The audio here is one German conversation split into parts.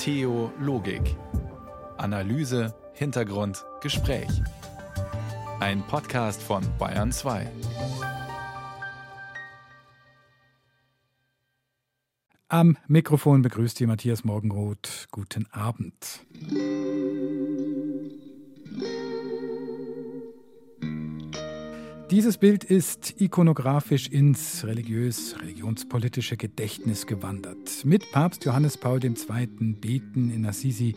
Theologik. Analyse, Hintergrund, Gespräch. Ein Podcast von Bayern 2. Am Mikrofon begrüßt Sie Matthias Morgenroth. Guten Abend. Dieses Bild ist ikonografisch ins religiös-religionspolitische Gedächtnis gewandert. Mit Papst Johannes Paul II. beten in Assisi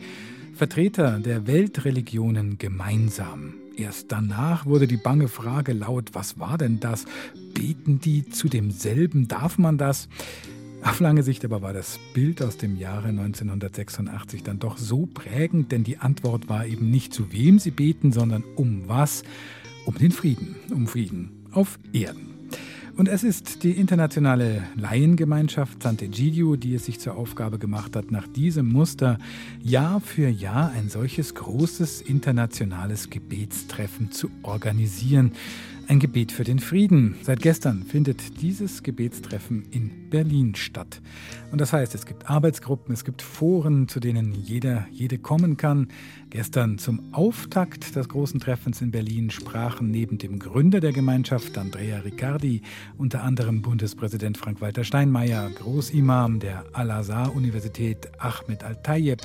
Vertreter der Weltreligionen gemeinsam. Erst danach wurde die bange Frage laut, was war denn das? Beten die zu demselben? Darf man das? Auf lange Sicht aber war das Bild aus dem Jahre 1986 dann doch so prägend, denn die Antwort war eben nicht zu wem sie beten, sondern um was um den Frieden, um Frieden auf Erden. Und es ist die internationale Laiengemeinschaft Sant'Egidio, die es sich zur Aufgabe gemacht hat, nach diesem Muster Jahr für Jahr ein solches großes internationales Gebetstreffen zu organisieren. Ein Gebet für den Frieden. Seit gestern findet dieses Gebetstreffen in Berlin statt. Und das heißt, es gibt Arbeitsgruppen, es gibt Foren, zu denen jeder, jede kommen kann. Gestern zum Auftakt des großen Treffens in Berlin sprachen neben dem Gründer der Gemeinschaft, Andrea Riccardi, unter anderem Bundespräsident Frank-Walter Steinmeier, Großimam der Al-Azhar-Universität Ahmed Al-Tayeb,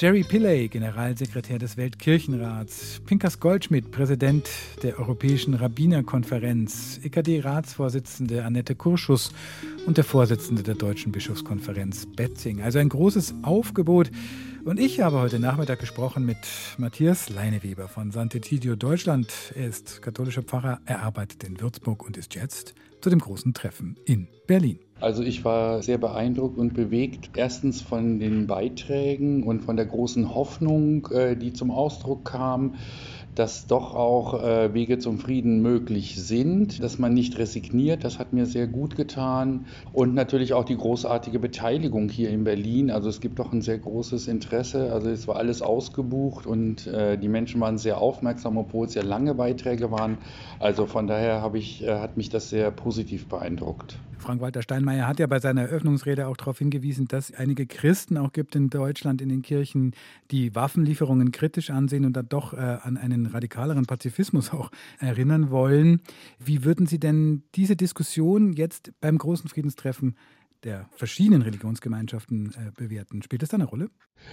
Jerry Pillay, Generalsekretär des Weltkirchenrats, Pinkas Goldschmidt, Präsident der Europäischen Rabbinerkonferenz, EKD-Ratsvorsitzende Annette Kurschus und der Vorsitzende der Deutschen Bischofskonferenz Betzing. Also ein großes Aufgebot. Und ich habe heute Nachmittag gesprochen mit Matthias Leineweber von Sant'Egidio Deutschland. Er ist katholischer Pfarrer, er arbeitet in Würzburg und ist jetzt zu dem großen Treffen in Berlin. Also ich war sehr beeindruckt und bewegt. Erstens von den Beiträgen und von der großen Hoffnung, äh, die zum Ausdruck kam dass doch auch äh, Wege zum Frieden möglich sind, dass man nicht resigniert. Das hat mir sehr gut getan. Und natürlich auch die großartige Beteiligung hier in Berlin. Also es gibt doch ein sehr großes Interesse. Also es war alles ausgebucht und äh, die Menschen waren sehr aufmerksam, obwohl es ja lange Beiträge waren. Also von daher ich, hat mich das sehr positiv beeindruckt. Frank-Walter Steinmeier hat ja bei seiner Eröffnungsrede auch darauf hingewiesen, dass es einige Christen auch gibt in Deutschland, in den Kirchen, die Waffenlieferungen kritisch ansehen und dann doch äh, an einen radikaleren Pazifismus auch erinnern wollen. Wie würden Sie denn diese Diskussion jetzt beim großen Friedenstreffen der verschiedenen Religionsgemeinschaften äh, bewerten. Spielt das da eine Rolle?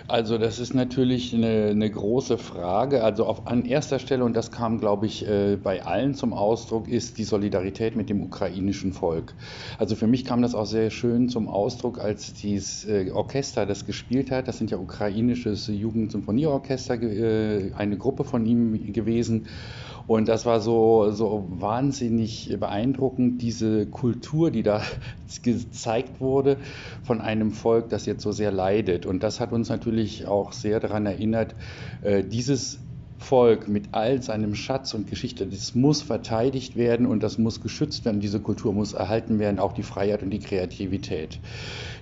Also das ist natürlich eine, eine, große Frage. Also auf, an erster Stelle, und das kam, glaube ich, äh, bei allen zum Ausdruck, ist die Solidarität mit dem ukrainischen Volk. Also für mich kam das auch sehr schön zum Ausdruck, als dieses äh, Orchester das gespielt hat. Das sind ja ukrainisches Jugendsymphonieorchester, äh, eine Gruppe von ihm gewesen. Und das war so, so wahnsinnig beeindruckend, diese Kultur, die da gezeigt wurde von einem Volk, das jetzt so sehr leidet. Und das hat uns natürlich auch sehr daran erinnert, äh, dieses Volk mit all seinem Schatz und Geschichte, das muss verteidigt werden und das muss geschützt werden. Diese Kultur muss erhalten werden, auch die Freiheit und die Kreativität.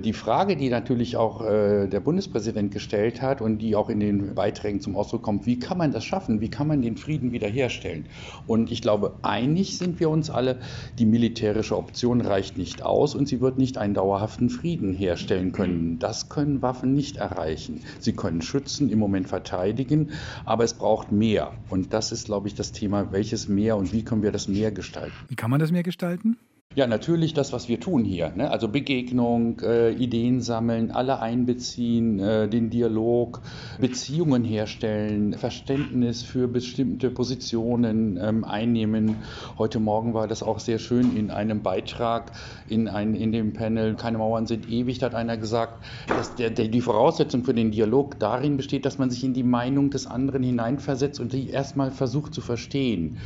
Die Frage, die natürlich auch äh, der Bundespräsident gestellt hat und die auch in den Beiträgen zum Ausdruck kommt, wie kann man das schaffen? Wie kann man den Frieden wiederherstellen? Und ich glaube, einig sind wir uns alle, die militärische Option reicht nicht aus und sie wird nicht einen dauerhaften Frieden herstellen können. Das können Waffen nicht erreichen. Sie können schützen, im Moment verteidigen, aber es braucht mehr. Und das ist, glaube ich, das Thema, welches Meer und wie können wir das Meer gestalten. Wie kann man das Meer gestalten? Ja, natürlich das, was wir tun hier. Ne? Also Begegnung, äh, Ideen sammeln, alle einbeziehen, äh, den Dialog, Beziehungen herstellen, Verständnis für bestimmte Positionen ähm, einnehmen. Heute Morgen war das auch sehr schön in einem Beitrag in, ein, in dem Panel Keine Mauern sind ewig, da hat einer gesagt, dass der, der, die Voraussetzung für den Dialog darin besteht, dass man sich in die Meinung des anderen hineinversetzt und die erstmal versucht zu verstehen.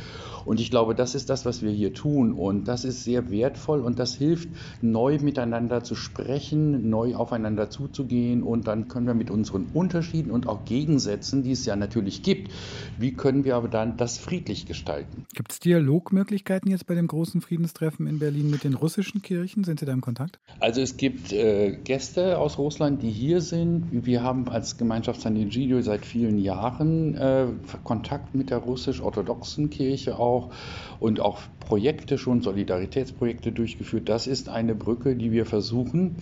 Und ich glaube, das ist das, was wir hier tun. Und das ist sehr wertvoll und das hilft, neu miteinander zu sprechen, neu aufeinander zuzugehen. Und dann können wir mit unseren Unterschieden und auch Gegensätzen, die es ja natürlich gibt, wie können wir aber dann das friedlich gestalten? Gibt es Dialogmöglichkeiten jetzt bei dem großen Friedenstreffen in Berlin mit den russischen Kirchen? Sind Sie da im Kontakt? Also es gibt äh, Gäste aus Russland, die hier sind. Wir haben als Gemeinschaft San Egidio seit vielen Jahren äh, Kontakt mit der russisch-orthodoxen Kirche auch auch und auch Projekte schon, Solidaritätsprojekte durchgeführt. Das ist eine Brücke, die wir versuchen.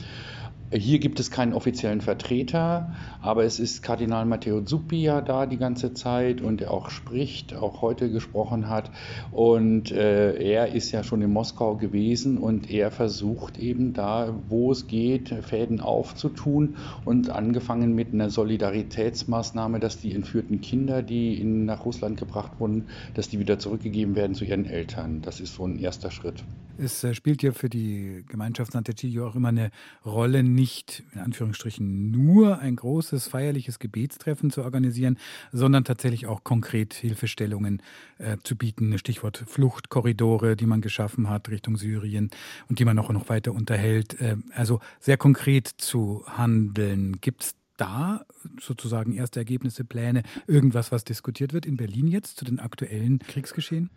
Hier gibt es keinen offiziellen Vertreter, aber es ist Kardinal Matteo Zuppi ja da die ganze Zeit und der auch spricht, auch heute gesprochen hat. Und äh, er ist ja schon in Moskau gewesen und er versucht eben da, wo es geht, Fäden aufzutun und angefangen mit einer Solidaritätsmaßnahme, dass die entführten Kinder, die in, nach Russland gebracht wurden, dass die wieder zurückgegeben werden zu ihren Eltern. Das ist so ein erster Schritt. Es äh, spielt ja für die Gemeinschaft Sant'Egidio auch immer eine Rolle, nicht in Anführungsstrichen nur ein großes feierliches Gebetstreffen zu organisieren, sondern tatsächlich auch konkret Hilfestellungen äh, zu bieten. Stichwort Fluchtkorridore, die man geschaffen hat Richtung Syrien und die man auch noch weiter unterhält. Äh, also sehr konkret zu handeln. Gibt es da sozusagen erste Ergebnisse, Pläne, irgendwas, was diskutiert wird in Berlin jetzt zu den aktuellen Kriegsgeschehen?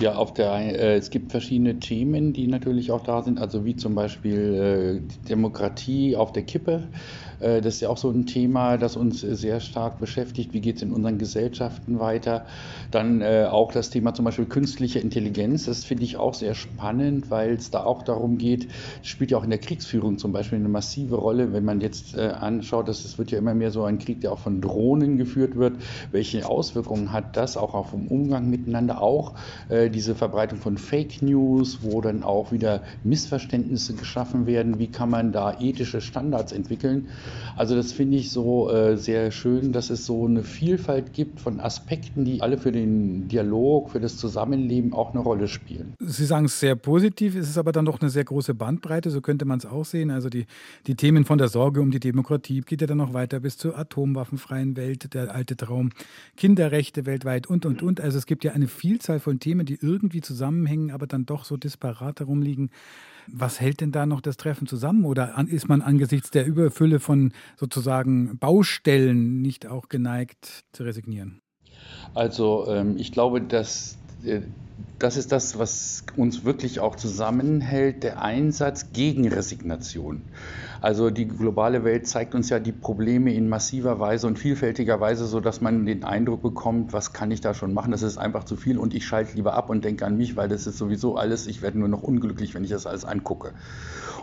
Ja, auf der, äh, es gibt verschiedene Themen, die natürlich auch da sind, also wie zum Beispiel äh, Demokratie auf der Kippe. Äh, das ist ja auch so ein Thema, das uns sehr stark beschäftigt. Wie geht es in unseren Gesellschaften weiter? Dann äh, auch das Thema zum Beispiel künstliche Intelligenz. Das finde ich auch sehr spannend, weil es da auch darum geht, spielt ja auch in der Kriegsführung zum Beispiel eine massive Rolle, wenn man jetzt äh, anschaut, dass es wird ja immer mehr so ein Krieg, der auch von Drohnen geführt wird. Welche Auswirkungen hat das auch auf den Umgang miteinander? Auch diese Verbreitung von Fake News, wo dann auch wieder Missverständnisse geschaffen werden. Wie kann man da ethische Standards entwickeln? Also das finde ich so äh, sehr schön, dass es so eine Vielfalt gibt von Aspekten, die alle für den Dialog, für das Zusammenleben auch eine Rolle spielen. Sie sagen es sehr positiv, es ist aber dann doch eine sehr große Bandbreite, so könnte man es auch sehen. Also die, die Themen von der Sorge um die Demokratie geht ja dann noch weiter bis zur atomwaffenfreien Welt, der alte Traum, Kinderrechte weltweit und, und, und. Also es gibt ja eine Vielzahl von Themen, die irgendwie zusammenhängen, aber dann doch so disparat herumliegen. Was hält denn da noch das Treffen zusammen? Oder ist man angesichts der Überfülle von sozusagen Baustellen nicht auch geneigt zu resignieren? Also ähm, ich glaube, dass äh, das ist das, was uns wirklich auch zusammenhält, der Einsatz gegen Resignation. Also die globale Welt zeigt uns ja die Probleme in massiver Weise und vielfältiger Weise, sodass man den Eindruck bekommt, was kann ich da schon machen, das ist einfach zu viel und ich schalte lieber ab und denke an mich, weil das ist sowieso alles, ich werde nur noch unglücklich, wenn ich das alles angucke.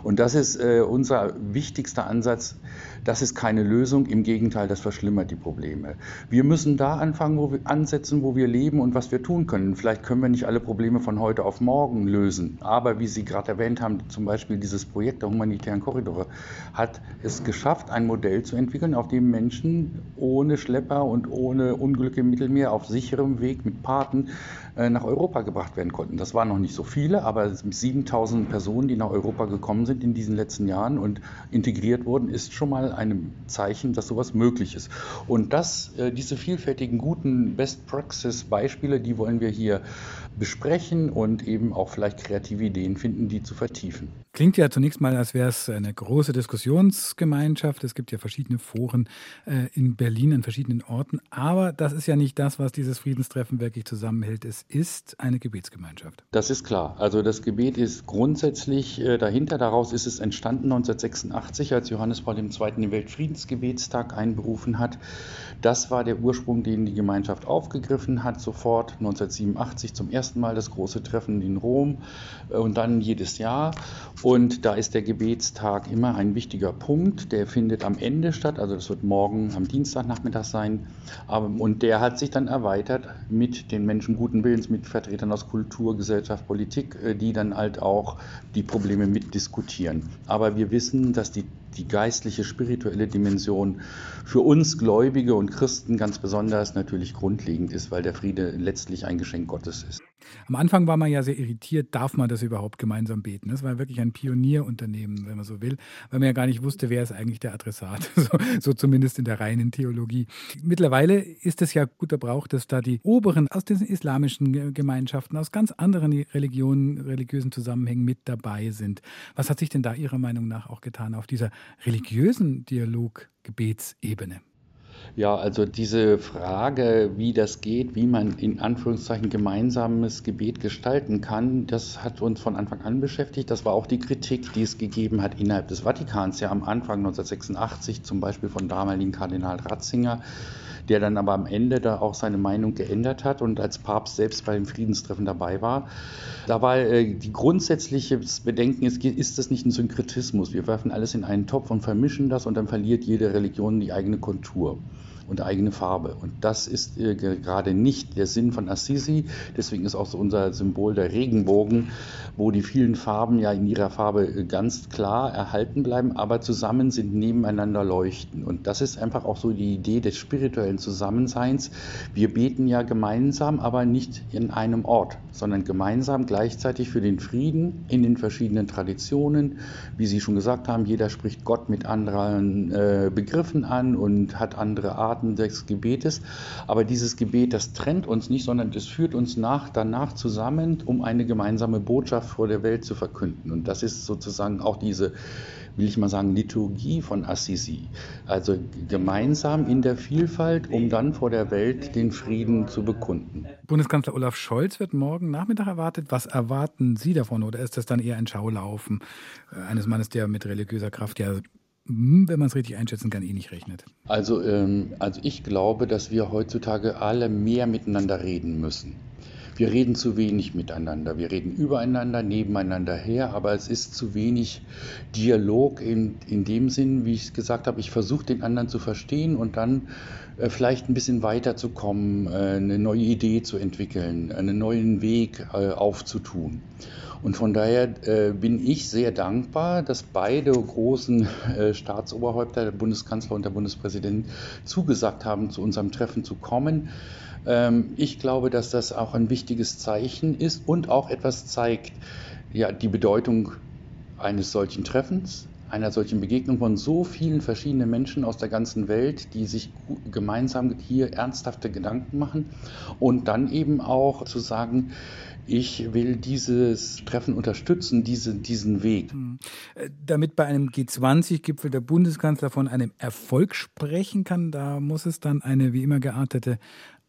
Und das ist äh, unser wichtigster Ansatz. Das ist keine Lösung, im Gegenteil, das verschlimmert die Probleme. Wir müssen da anfangen, wo wir ansetzen, wo wir leben und was wir tun können. Vielleicht können wir nicht alle Probleme von heute auf morgen lösen, aber wie Sie gerade erwähnt haben, zum Beispiel dieses Projekt der humanitären Korridore, hat es geschafft, ein Modell zu entwickeln, auf dem Menschen ohne Schlepper und ohne Unglück im Mittelmeer auf sicherem Weg mit Paten nach Europa gebracht werden konnten. Das waren noch nicht so viele, aber 7000 Personen, die nach Europa gekommen sind in diesen letzten Jahren und integriert wurden, ist schon mal ein Zeichen, dass sowas möglich ist. Und das, äh, diese vielfältigen guten Best-Praxis-Beispiele, die wollen wir hier besprechen und eben auch vielleicht kreative Ideen finden, die zu vertiefen. Klingt ja zunächst mal, als wäre es eine große Diskussionsgemeinschaft. Es gibt ja verschiedene Foren äh, in Berlin an verschiedenen Orten. Aber das ist ja nicht das, was dieses Friedenstreffen wirklich zusammenhält. Es ist eine Gebetsgemeinschaft. Das ist klar. Also das Gebet ist grundsätzlich äh, dahinter. Daraus ist es entstanden 1986, als Johannes Paul II. den Weltfriedensgebetstag einberufen hat. Das war der Ursprung, den die Gemeinschaft aufgegriffen hat, sofort 1987 zum ersten Mal das große Treffen in Rom äh, und dann jedes Jahr. Und da ist der Gebetstag immer ein wichtiger Punkt. Der findet am Ende statt, also das wird morgen am Dienstagnachmittag sein. Und der hat sich dann erweitert mit den Menschen guten Willens, mit Vertretern aus Kultur, Gesellschaft, Politik, äh, die dann halt auch die Probleme mitdiskutieren. Aber wir wissen, dass die die geistliche, spirituelle Dimension für uns Gläubige und Christen ganz besonders natürlich grundlegend ist, weil der Friede letztlich ein Geschenk Gottes ist. Am Anfang war man ja sehr irritiert, darf man das überhaupt gemeinsam beten? Das war wirklich ein Pionierunternehmen, wenn man so will, weil man ja gar nicht wusste, wer ist eigentlich der Adressat, so, so zumindest in der reinen Theologie. Mittlerweile ist es ja guter Brauch, dass da die Oberen aus den islamischen Gemeinschaften, aus ganz anderen Religionen, religiösen Zusammenhängen mit dabei sind. Was hat sich denn da Ihrer Meinung nach auch getan auf dieser religiösen Dialog-Gebetsebene? Ja, also diese Frage, wie das geht, wie man in Anführungszeichen gemeinsames Gebet gestalten kann, das hat uns von Anfang an beschäftigt. Das war auch die Kritik, die es gegeben hat innerhalb des Vatikans, ja am Anfang 1986 zum Beispiel von damaligen Kardinal Ratzinger der dann aber am Ende da auch seine Meinung geändert hat und als Papst selbst bei dem Friedenstreffen dabei war. Da war äh, die grundsätzliche Bedenken, ist, ist das nicht ein Synkretismus? Wir werfen alles in einen Topf und vermischen das und dann verliert jede Religion die eigene Kontur und eigene Farbe. Und das ist äh, gerade nicht der Sinn von Assisi. Deswegen ist auch so unser Symbol der Regenbogen, wo die vielen Farben ja in ihrer Farbe äh, ganz klar erhalten bleiben, aber zusammen sind, nebeneinander leuchten. Und das ist einfach auch so die Idee des spirituellen Zusammenseins. Wir beten ja gemeinsam, aber nicht in einem Ort, sondern gemeinsam gleichzeitig für den Frieden in den verschiedenen Traditionen. Wie Sie schon gesagt haben, jeder spricht Gott mit anderen äh, Begriffen an und hat andere Arten Arten des Gebetes. Aber dieses Gebet, das trennt uns nicht, sondern es führt uns nach, danach zusammen, um eine gemeinsame Botschaft vor der Welt zu verkünden. Und das ist sozusagen auch diese will ich mal sagen, Liturgie von Assisi. Also gemeinsam in der Vielfalt, um dann vor der Welt den Frieden zu bekunden. Bundeskanzler Olaf Scholz wird morgen Nachmittag erwartet. Was erwarten Sie davon? Oder ist das dann eher ein Schaulaufen äh, eines Mannes, der mit religiöser Kraft ja wenn man es richtig einschätzen kann, eh nicht rechnet. Also, ähm, also ich glaube, dass wir heutzutage alle mehr miteinander reden müssen. Wir reden zu wenig miteinander. Wir reden übereinander, nebeneinander her, aber es ist zu wenig Dialog in, in dem Sinn, wie ich es gesagt habe, ich versuche den anderen zu verstehen und dann äh, vielleicht ein bisschen weiterzukommen, äh, eine neue Idee zu entwickeln, einen neuen Weg äh, aufzutun. Und von daher äh, bin ich sehr dankbar, dass beide großen äh, Staatsoberhäupter, der Bundeskanzler und der Bundespräsident, zugesagt haben, zu unserem Treffen zu kommen. Ähm, ich glaube, dass das auch ein wichtiges Zeichen ist und auch etwas zeigt, ja, die Bedeutung eines solchen Treffens, einer solchen Begegnung von so vielen verschiedenen Menschen aus der ganzen Welt, die sich gemeinsam hier ernsthafte Gedanken machen und dann eben auch zu sagen, ich will dieses Treffen unterstützen, diese, diesen Weg. Hm. Äh, damit bei einem G20-Gipfel der Bundeskanzler von einem Erfolg sprechen kann, da muss es dann eine wie immer geartete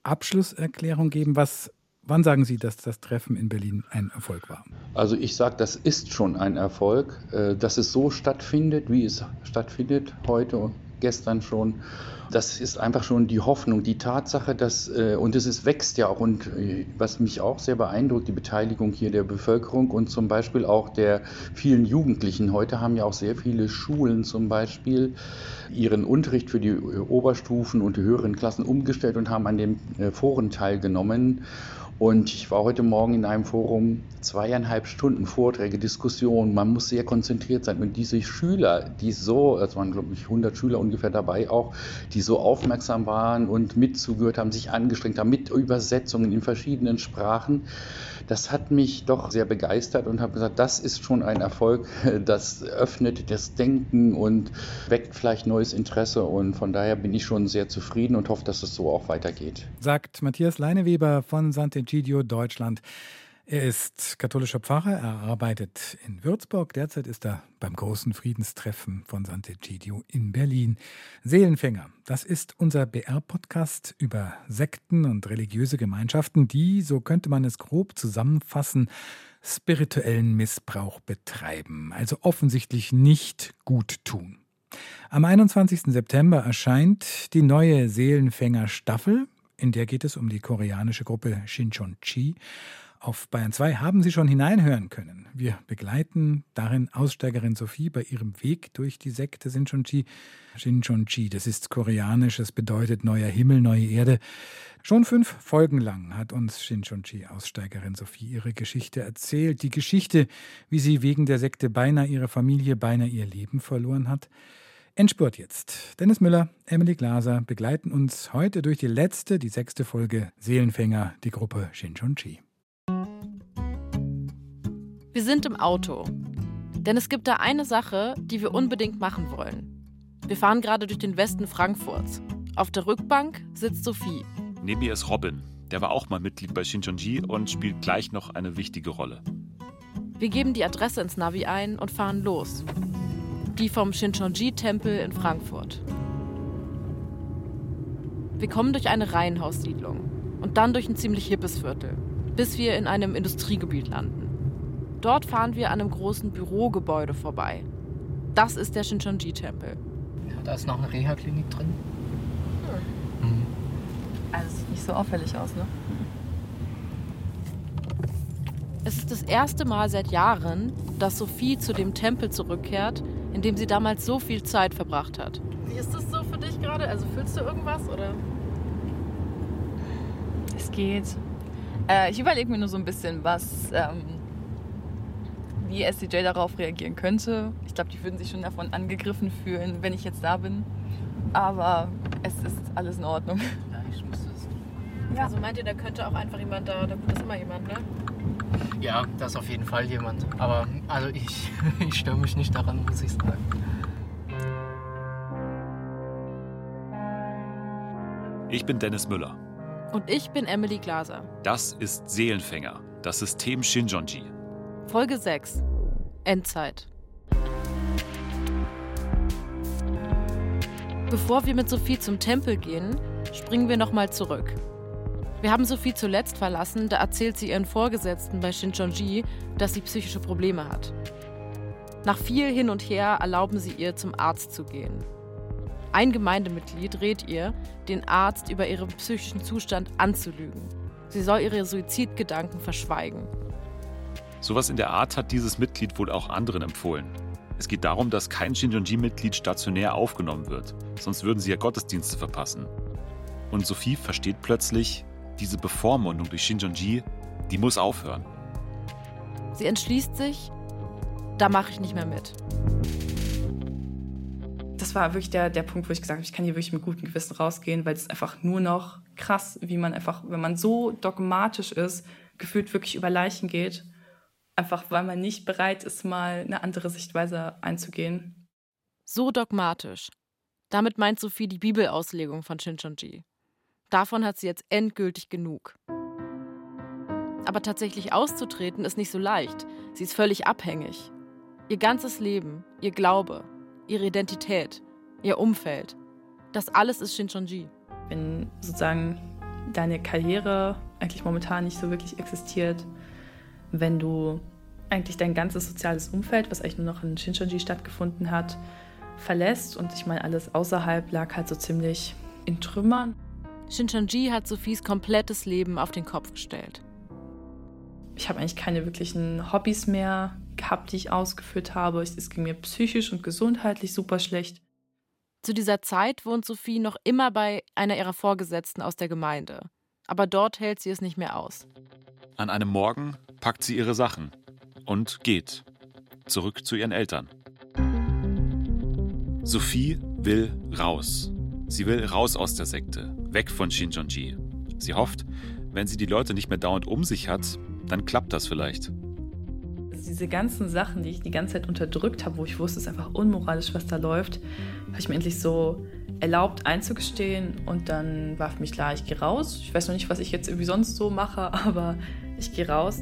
Abschlusserklärung geben. Was Wann sagen Sie, dass das Treffen in Berlin ein Erfolg war? Also ich sage, das ist schon ein Erfolg, äh, dass es so stattfindet, wie es stattfindet heute gestern schon. Das ist einfach schon die Hoffnung, die Tatsache, dass, äh, und es ist, wächst ja auch, und äh, was mich auch sehr beeindruckt, die Beteiligung hier der Bevölkerung und zum Beispiel auch der vielen Jugendlichen. Heute haben ja auch sehr viele Schulen zum Beispiel ihren Unterricht für die Oberstufen und die höheren Klassen umgestellt und haben an den Foren teilgenommen. Und ich war heute Morgen in einem Forum, zweieinhalb Stunden Vorträge, Diskussionen. Man muss sehr konzentriert sein. Und diese Schüler, die so, es waren glaube ich 100 Schüler ungefähr dabei auch, die so aufmerksam waren und mitzugehört haben, sich angestrengt haben mit Übersetzungen in verschiedenen Sprachen, das hat mich doch sehr begeistert und habe gesagt, das ist schon ein Erfolg. Das öffnet das Denken und weckt vielleicht neues Interesse. Und von daher bin ich schon sehr zufrieden und hoffe, dass es so auch weitergeht. Sagt Matthias Leineweber von Sant'Egidio Egidio Deutschland. Er ist katholischer Pfarrer, er arbeitet in Würzburg. Derzeit ist er beim großen Friedenstreffen von Sant'Egidio in Berlin. Seelenfänger, das ist unser BR-Podcast über Sekten und religiöse Gemeinschaften, die, so könnte man es grob zusammenfassen, spirituellen Missbrauch betreiben, also offensichtlich nicht gut tun. Am 21. September erscheint die neue Seelenfänger-Staffel in der geht es um die koreanische Gruppe Shinchon-chi. Auf Bayern 2 haben Sie schon hineinhören können. Wir begleiten darin Aussteigerin Sophie bei ihrem Weg durch die Sekte Shinchon-chi. Shinchon-chi, das ist koreanisch, es bedeutet neuer Himmel, neue Erde. Schon fünf Folgen lang hat uns Shinchon-chi Aussteigerin Sophie ihre Geschichte erzählt. Die Geschichte, wie sie wegen der Sekte beinahe ihre Familie, beinahe ihr Leben verloren hat. Endspurt jetzt. Dennis Müller, Emily Glaser begleiten uns heute durch die letzte, die sechste Folge Seelenfänger, die Gruppe Shinchon-chi. Wir sind im Auto. Denn es gibt da eine Sache, die wir unbedingt machen wollen. Wir fahren gerade durch den Westen Frankfurts. Auf der Rückbank sitzt Sophie. Neben ihr ist Robin. Der war auch mal Mitglied bei Shinchonji und spielt gleich noch eine wichtige Rolle. Wir geben die Adresse ins Navi ein und fahren los die vom Shinchonji-Tempel in Frankfurt. Wir kommen durch eine Reihenhaussiedlung und dann durch ein ziemlich hippes Viertel, bis wir in einem Industriegebiet landen. Dort fahren wir an einem großen Bürogebäude vorbei. Das ist der Shinchonji-Tempel. Ja, da ist noch eine Reha-Klinik drin. Mhm. Also sieht nicht so auffällig aus, ne? Es ist das erste Mal seit Jahren, dass Sophie zu dem Tempel zurückkehrt, in dem sie damals so viel Zeit verbracht hat. Wie ist das so für dich gerade? Also fühlst du irgendwas oder? Es geht. Äh, ich überlege mir nur so ein bisschen, was, ähm, wie SCJ darauf reagieren könnte. Ich glaube, die würden sich schon davon angegriffen fühlen, wenn ich jetzt da bin. Aber es ist alles in Ordnung. Ja, ich muss es. Ja. Also meint ihr, da könnte auch einfach jemand da, da ist immer jemand, ne? Ja, da ist auf jeden Fall jemand. Aber also ich, ich störe mich nicht daran, muss ich sagen. Ich bin Dennis Müller. Und ich bin Emily Glaser. Das ist Seelenfänger, das System Shinjonji. Folge 6. Endzeit. Bevor wir mit Sophie zum Tempel gehen, springen wir nochmal zurück. Wir haben Sophie zuletzt verlassen, da erzählt sie ihren Vorgesetzten bei Shinchonji, dass sie psychische Probleme hat. Nach viel hin und her erlauben sie ihr, zum Arzt zu gehen. Ein Gemeindemitglied rät ihr, den Arzt über ihren psychischen Zustand anzulügen. Sie soll ihre Suizidgedanken verschweigen. Sowas in der Art hat dieses Mitglied wohl auch anderen empfohlen. Es geht darum, dass kein Shinjonji-Mitglied stationär aufgenommen wird, sonst würden sie ja Gottesdienste verpassen. Und Sophie versteht plötzlich, diese Bevormundung durch Shinjonji, die muss aufhören. Sie entschließt sich, da mache ich nicht mehr mit. Das war wirklich der, der Punkt, wo ich gesagt habe, ich kann hier wirklich mit gutem Gewissen rausgehen, weil es ist einfach nur noch krass, wie man einfach, wenn man so dogmatisch ist, gefühlt wirklich über Leichen geht, einfach weil man nicht bereit ist, mal eine andere Sichtweise einzugehen. So dogmatisch. Damit meint Sophie die Bibelauslegung von Shinchonji. Davon hat sie jetzt endgültig genug. Aber tatsächlich auszutreten ist nicht so leicht. Sie ist völlig abhängig. Ihr ganzes Leben, ihr Glaube, ihre Identität, ihr Umfeld, das alles ist Shinchonji. Wenn sozusagen deine Karriere eigentlich momentan nicht so wirklich existiert, wenn du eigentlich dein ganzes soziales Umfeld, was eigentlich nur noch in Shinchonji stattgefunden hat, verlässt und ich meine, alles außerhalb lag halt so ziemlich in Trümmern. Shinchonji hat Sophies komplettes Leben auf den Kopf gestellt. Ich habe eigentlich keine wirklichen Hobbys mehr gehabt, die ich ausgeführt habe. Es ging mir psychisch und gesundheitlich super schlecht. Zu dieser Zeit wohnt Sophie noch immer bei einer ihrer Vorgesetzten aus der Gemeinde. Aber dort hält sie es nicht mehr aus. An einem Morgen packt sie ihre Sachen und geht zurück zu ihren Eltern. Sophie will raus. Sie will raus aus der Sekte, weg von Shinjonji. Sie hofft, wenn sie die Leute nicht mehr dauernd um sich hat, dann klappt das vielleicht. Diese ganzen Sachen, die ich die ganze Zeit unterdrückt habe, wo ich wusste, es ist einfach unmoralisch, was da läuft, habe ich mir endlich so erlaubt einzugestehen und dann war für mich klar, ich gehe raus. Ich weiß noch nicht, was ich jetzt irgendwie sonst so mache, aber ich gehe raus.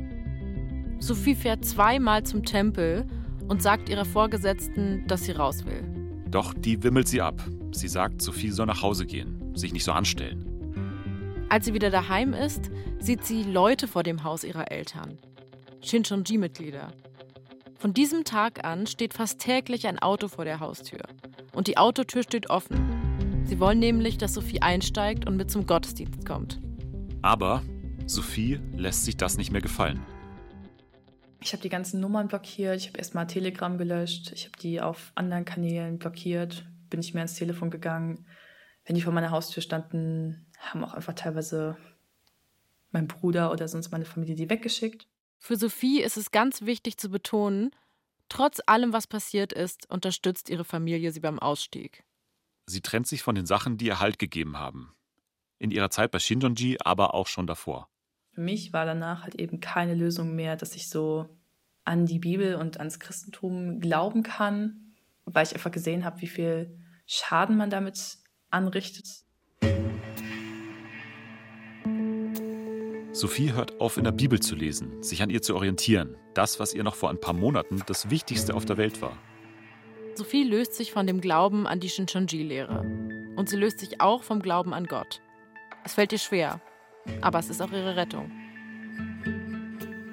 Sophie fährt zweimal zum Tempel und sagt ihrer Vorgesetzten, dass sie raus will. Doch die wimmelt sie ab. Sie sagt, Sophie soll nach Hause gehen, sich nicht so anstellen. Als sie wieder daheim ist, sieht sie Leute vor dem Haus ihrer Eltern. Shinchonji-Mitglieder. Von diesem Tag an steht fast täglich ein Auto vor der Haustür. Und die Autotür steht offen. Sie wollen nämlich, dass Sophie einsteigt und mit zum Gottesdienst kommt. Aber Sophie lässt sich das nicht mehr gefallen. Ich habe die ganzen Nummern blockiert, ich habe erstmal Telegram gelöscht, ich habe die auf anderen Kanälen blockiert, bin nicht mehr ins Telefon gegangen. Wenn die vor meiner Haustür standen, haben auch einfach teilweise mein Bruder oder sonst meine Familie die weggeschickt. Für Sophie ist es ganz wichtig zu betonen, trotz allem, was passiert ist, unterstützt ihre Familie sie beim Ausstieg. Sie trennt sich von den Sachen, die ihr Halt gegeben haben. In ihrer Zeit bei Shinjonji, aber auch schon davor. Für mich war danach halt eben keine Lösung mehr, dass ich so an die Bibel und ans Christentum glauben kann, weil ich einfach gesehen habe, wie viel Schaden man damit anrichtet. Sophie hört auf, in der Bibel zu lesen, sich an ihr zu orientieren. Das, was ihr noch vor ein paar Monaten das Wichtigste auf der Welt war. Sophie löst sich von dem Glauben an die Shinchonji-Lehre. Und sie löst sich auch vom Glauben an Gott. Es fällt ihr schwer, aber es ist auch ihre Rettung.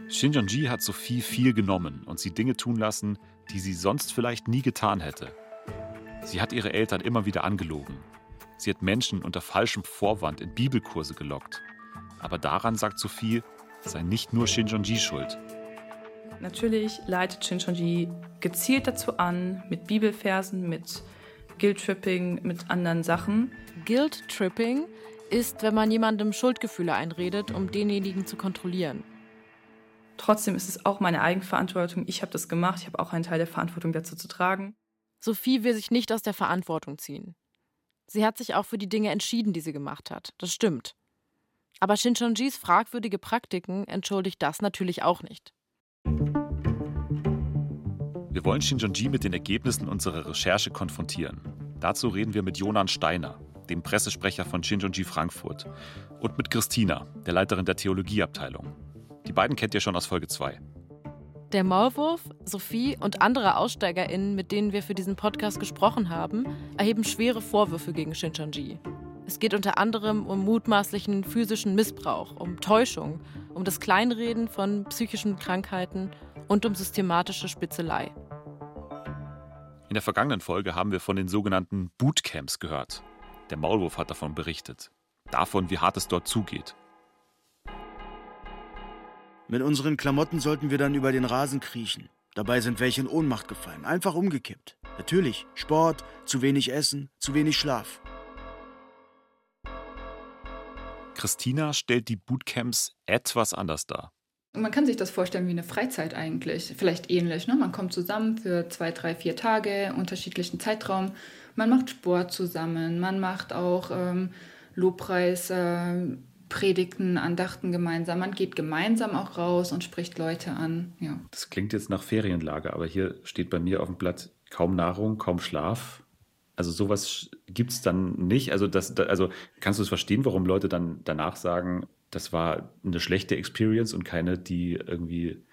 Shinjonji hat Sophie viel genommen und sie Dinge tun lassen, die sie sonst vielleicht nie getan hätte. Sie hat ihre Eltern immer wieder angelogen. Sie hat Menschen unter falschem Vorwand in Bibelkurse gelockt. Aber daran, sagt Sophie, sei nicht nur Shinjonji schuld. Natürlich leitet Shinjonji gezielt dazu an, mit Bibelversen, mit Guilt-Tripping, mit anderen Sachen. Guilt-Tripping ist, wenn man jemandem Schuldgefühle einredet, um denjenigen zu kontrollieren. Trotzdem ist es auch meine Eigenverantwortung. Ich habe das gemacht. Ich habe auch einen Teil der Verantwortung dazu zu tragen. Sophie will sich nicht aus der Verantwortung ziehen. Sie hat sich auch für die Dinge entschieden, die sie gemacht hat. Das stimmt. Aber Shinchonjis fragwürdige Praktiken entschuldigt das natürlich auch nicht. Wir wollen Shinjonji mit den Ergebnissen unserer Recherche konfrontieren. Dazu reden wir mit Jonan Steiner, dem Pressesprecher von Shinjonji Frankfurt, und mit Christina, der Leiterin der Theologieabteilung. Die beiden kennt ihr schon aus Folge 2. Der Maulwurf, Sophie und andere AussteigerInnen, mit denen wir für diesen Podcast gesprochen haben, erheben schwere Vorwürfe gegen Shincheonji. Es geht unter anderem um mutmaßlichen physischen Missbrauch, um Täuschung, um das Kleinreden von psychischen Krankheiten und um systematische Spitzelei. In der vergangenen Folge haben wir von den sogenannten Bootcamps gehört. Der Maulwurf hat davon berichtet. Davon, wie hart es dort zugeht. Mit unseren Klamotten sollten wir dann über den Rasen kriechen. Dabei sind welche in Ohnmacht gefallen, einfach umgekippt. Natürlich, Sport, zu wenig Essen, zu wenig Schlaf. Christina stellt die Bootcamps etwas anders dar. Man kann sich das vorstellen wie eine Freizeit eigentlich, vielleicht ähnlich. Ne? Man kommt zusammen für zwei, drei, vier Tage, unterschiedlichen Zeitraum. Man macht Sport zusammen, man macht auch ähm, Lobpreis, äh, Predigten, Andachten gemeinsam. Man geht gemeinsam auch raus und spricht Leute an. Ja. Das klingt jetzt nach Ferienlager, aber hier steht bei mir auf dem Blatt kaum Nahrung, kaum Schlaf. Also sowas gibt es dann nicht. Also, das, also kannst du es verstehen, warum Leute dann danach sagen, das war eine schlechte Experience und keine, die irgendwie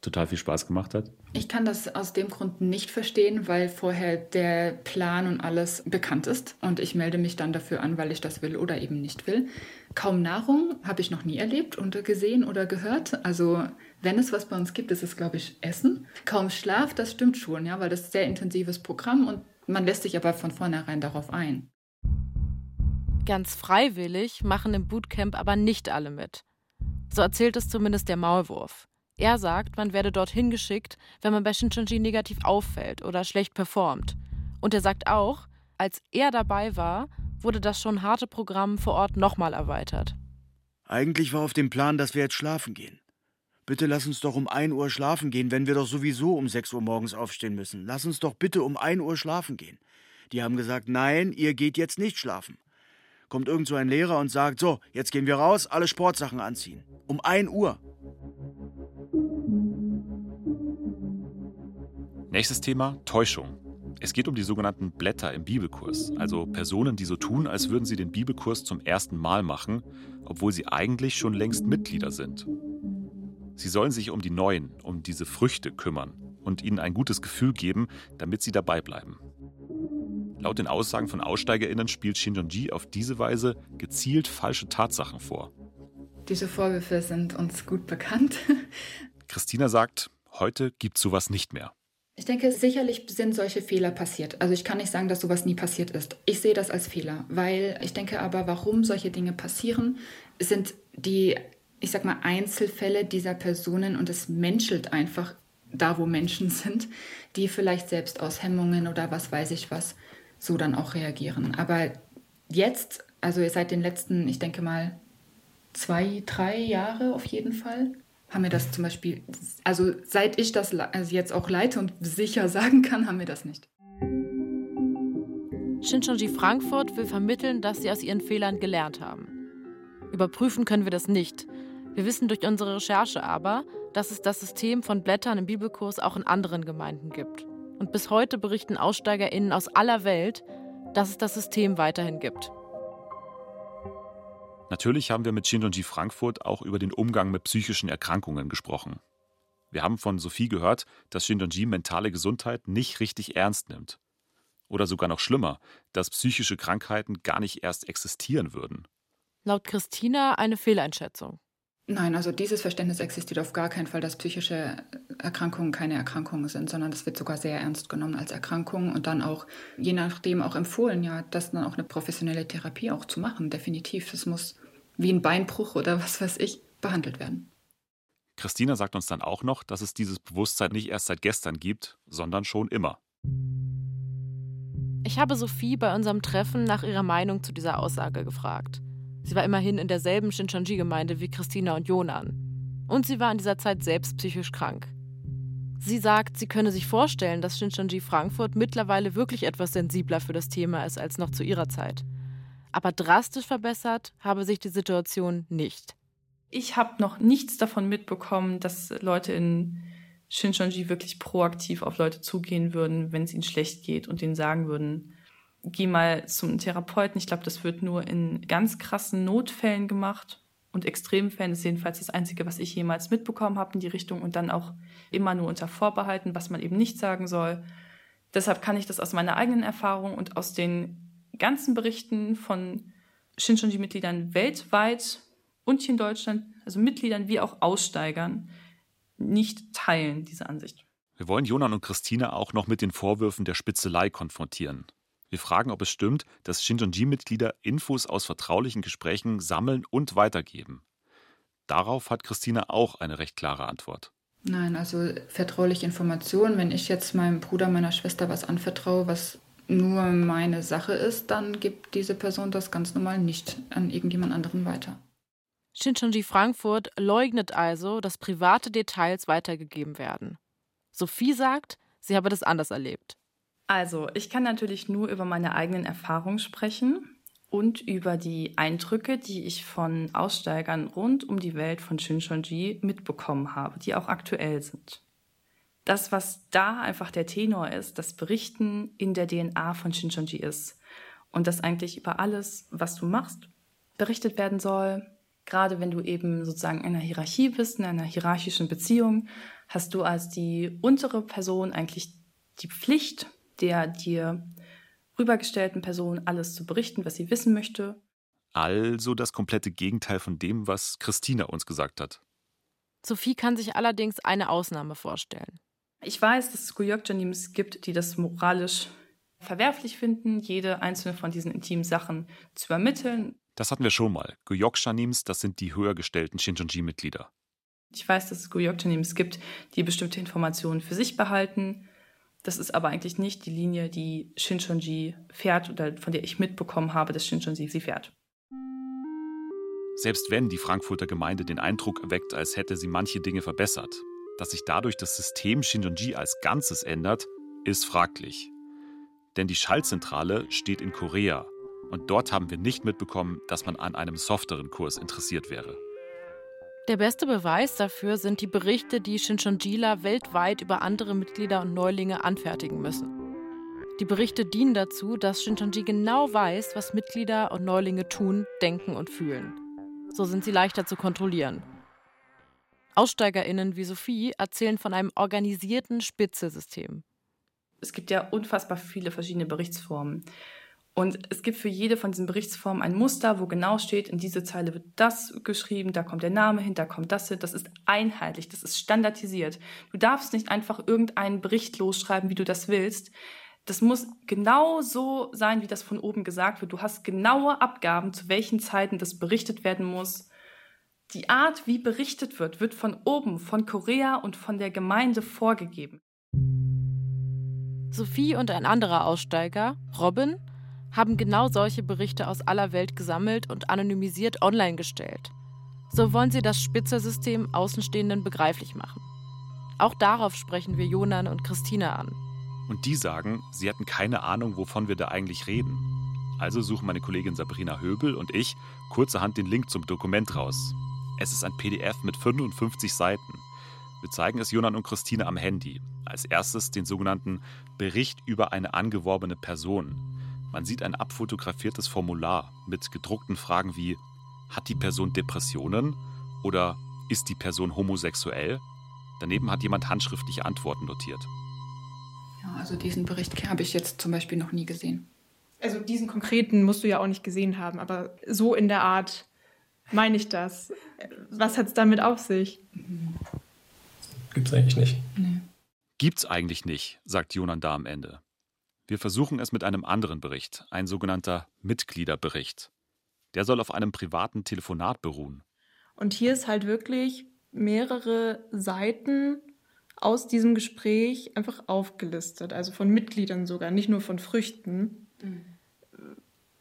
total viel Spaß gemacht hat? Ich kann das aus dem Grund nicht verstehen, weil vorher der Plan und alles bekannt ist und ich melde mich dann dafür an, weil ich das will oder eben nicht will. Kaum Nahrung habe ich noch nie erlebt und gesehen oder gehört. Also wenn es was bei uns gibt, ist es, glaube ich, Essen. Kaum Schlaf, das stimmt schon, ja, weil das ist ein sehr intensives Programm und man lässt sich aber von vornherein darauf ein. Ganz freiwillig machen im Bootcamp aber nicht alle mit. So erzählt es zumindest der Maulwurf. Er sagt, man werde dorthin geschickt, wenn man bei Shincheonji negativ auffällt oder schlecht performt. Und er sagt auch, als er dabei war, wurde das schon harte Programm vor Ort nochmal erweitert. Eigentlich war auf dem Plan, dass wir jetzt schlafen gehen. Bitte lass uns doch um 1 Uhr schlafen gehen, wenn wir doch sowieso um 6 Uhr morgens aufstehen müssen. Lass uns doch bitte um 1 Uhr schlafen gehen. Die haben gesagt, nein, ihr geht jetzt nicht schlafen. Kommt irgend so ein Lehrer und sagt, so, jetzt gehen wir raus, alle Sportsachen anziehen. Um 1 Uhr. Nächstes Thema: Täuschung. Es geht um die sogenannten Blätter im Bibelkurs, also Personen, die so tun, als würden sie den Bibelkurs zum ersten Mal machen, obwohl sie eigentlich schon längst Mitglieder sind. Sie sollen sich um die Neuen, um diese Früchte kümmern und ihnen ein gutes Gefühl geben, damit sie dabei bleiben. Laut den Aussagen von AussteigerInnen spielt Shinjonji auf diese Weise gezielt falsche Tatsachen vor. Diese Vorwürfe sind uns gut bekannt. Christina sagt, heute gibt sowas nicht mehr. Ich denke, sicherlich sind solche Fehler passiert. Also ich kann nicht sagen, dass sowas nie passiert ist. Ich sehe das als Fehler, weil ich denke aber, warum solche Dinge passieren, sind die, ich sag mal, Einzelfälle dieser Personen und es menschelt einfach da, wo Menschen sind, die vielleicht selbst aus Hemmungen oder was weiß ich was so dann auch reagieren. Aber jetzt, also seit den letzten, ich denke mal, zwei, drei Jahre auf jeden Fall, haben wir das zum Beispiel, also seit ich das also jetzt auch leite und sicher sagen kann, haben wir das nicht. Shincheonji Frankfurt will vermitteln, dass sie aus ihren Fehlern gelernt haben. Überprüfen können wir das nicht. Wir wissen durch unsere Recherche aber, dass es das System von Blättern im Bibelkurs auch in anderen Gemeinden gibt. Und bis heute berichten AussteigerInnen aus aller Welt, dass es das System weiterhin gibt. Natürlich haben wir mit Shinjonji Frankfurt auch über den Umgang mit psychischen Erkrankungen gesprochen. Wir haben von Sophie gehört, dass Shinjonji mentale Gesundheit nicht richtig ernst nimmt. Oder sogar noch schlimmer, dass psychische Krankheiten gar nicht erst existieren würden. Laut Christina eine Fehleinschätzung. Nein, also dieses Verständnis existiert auf gar keinen Fall, dass psychische Erkrankungen keine Erkrankungen sind, sondern das wird sogar sehr ernst genommen als Erkrankung und dann auch, je nachdem auch empfohlen, ja, das dann auch eine professionelle Therapie auch zu machen, definitiv. Das muss wie ein Beinbruch oder was weiß ich behandelt werden. Christina sagt uns dann auch noch, dass es dieses Bewusstsein nicht erst seit gestern gibt, sondern schon immer. Ich habe Sophie bei unserem Treffen nach ihrer Meinung zu dieser Aussage gefragt. Sie war immerhin in derselben Shincheonji-Gemeinde wie Christina und Jonan. Und sie war in dieser Zeit selbst psychisch krank. Sie sagt, sie könne sich vorstellen, dass Shincheonji Frankfurt mittlerweile wirklich etwas sensibler für das Thema ist als noch zu ihrer Zeit. Aber drastisch verbessert habe sich die Situation nicht. Ich habe noch nichts davon mitbekommen, dass Leute in Shincheonji wirklich proaktiv auf Leute zugehen würden, wenn es ihnen schlecht geht und denen sagen würden, geh mal zum Therapeuten. Ich glaube, das wird nur in ganz krassen Notfällen gemacht. Und Extremfällen ist jedenfalls das Einzige, was ich jemals mitbekommen habe in die Richtung und dann auch immer nur unter Vorbehalten, was man eben nicht sagen soll. Deshalb kann ich das aus meiner eigenen Erfahrung und aus den ganzen Berichten von Shincheonji-Mitgliedern weltweit und hier in Deutschland, also Mitgliedern wie auch Aussteigern, nicht teilen, diese Ansicht. Wir wollen Jonan und Christina auch noch mit den Vorwürfen der Spitzelei konfrontieren. Wir fragen, ob es stimmt, dass Shinjonji-Mitglieder Infos aus vertraulichen Gesprächen sammeln und weitergeben. Darauf hat Christina auch eine recht klare Antwort. Nein, also vertrauliche Informationen, wenn ich jetzt meinem Bruder, meiner Schwester was anvertraue, was nur meine Sache ist, dann gibt diese Person das ganz normal nicht an irgendjemand anderen weiter. Shincheonji Frankfurt leugnet also, dass private Details weitergegeben werden. Sophie sagt, sie habe das anders erlebt. Also, ich kann natürlich nur über meine eigenen Erfahrungen sprechen und über die Eindrücke, die ich von Aussteigern rund um die Welt von Shincheonji mitbekommen habe, die auch aktuell sind. Das, was da einfach der Tenor ist, das Berichten in der DNA von Shincheonji ist und dass eigentlich über alles, was du machst, berichtet werden soll. Gerade wenn du eben sozusagen in einer Hierarchie bist, in einer hierarchischen Beziehung, hast du als die untere Person eigentlich die Pflicht, der dir rübergestellten Person alles zu berichten, was sie wissen möchte. Also das komplette Gegenteil von dem, was Christina uns gesagt hat. Sophie kann sich allerdings eine Ausnahme vorstellen. Ich weiß, dass es Guyok-Janims gibt, die das moralisch verwerflich finden, jede einzelne von diesen intimen Sachen zu übermitteln. Das hatten wir schon mal. Guyok-Shanims, das sind die höher gestellten Shinjonji-Mitglieder. Ich weiß, dass es Guyok-Janims gibt, die bestimmte Informationen für sich behalten das ist aber eigentlich nicht die Linie, die Shincheonji fährt oder von der ich mitbekommen habe, dass Shincheonji sie fährt. Selbst wenn die Frankfurter Gemeinde den Eindruck erweckt, als hätte sie manche Dinge verbessert, dass sich dadurch das System Shincheonji als Ganzes ändert, ist fraglich. Denn die Schaltzentrale steht in Korea und dort haben wir nicht mitbekommen, dass man an einem softeren Kurs interessiert wäre. Der beste Beweis dafür sind die Berichte, die Shinchonjila weltweit über andere Mitglieder und Neulinge anfertigen müssen. Die Berichte dienen dazu, dass Shinchonji genau weiß, was Mitglieder und Neulinge tun, denken und fühlen. So sind sie leichter zu kontrollieren. AussteigerInnen wie Sophie erzählen von einem organisierten Spitzesystem. Es gibt ja unfassbar viele verschiedene Berichtsformen. Und es gibt für jede von diesen Berichtsformen ein Muster, wo genau steht, in diese Zeile wird das geschrieben, da kommt der Name hin, da kommt das hin. Das ist einheitlich, das ist standardisiert. Du darfst nicht einfach irgendeinen Bericht losschreiben, wie du das willst. Das muss genau so sein, wie das von oben gesagt wird. Du hast genaue Abgaben, zu welchen Zeiten das berichtet werden muss. Die Art, wie berichtet wird, wird von oben, von Korea und von der Gemeinde vorgegeben. Sophie und ein anderer Aussteiger, Robin, haben genau solche Berichte aus aller Welt gesammelt und anonymisiert online gestellt. So wollen sie das Spitzersystem Außenstehenden begreiflich machen. Auch darauf sprechen wir Jonan und Christina an. Und die sagen, sie hatten keine Ahnung, wovon wir da eigentlich reden. Also suchen meine Kollegin Sabrina Höbel und ich kurzerhand den Link zum Dokument raus. Es ist ein PDF mit 55 Seiten. Wir zeigen es Jonan und Christina am Handy. Als erstes den sogenannten Bericht über eine angeworbene Person. Man sieht ein abfotografiertes Formular mit gedruckten Fragen wie Hat die Person Depressionen? Oder ist die Person homosexuell? Daneben hat jemand handschriftliche Antworten notiert. Ja, also diesen Bericht habe ich jetzt zum Beispiel noch nie gesehen. Also diesen konkreten musst du ja auch nicht gesehen haben, aber so in der Art meine ich das? Was hat es damit auf sich? Gibt's eigentlich nicht. Nee. Gibt's eigentlich nicht, sagt Jonan da am Ende. Wir versuchen es mit einem anderen Bericht, ein sogenannter Mitgliederbericht. Der soll auf einem privaten Telefonat beruhen. Und hier ist halt wirklich mehrere Seiten aus diesem Gespräch einfach aufgelistet, also von Mitgliedern sogar, nicht nur von Früchten. Mhm.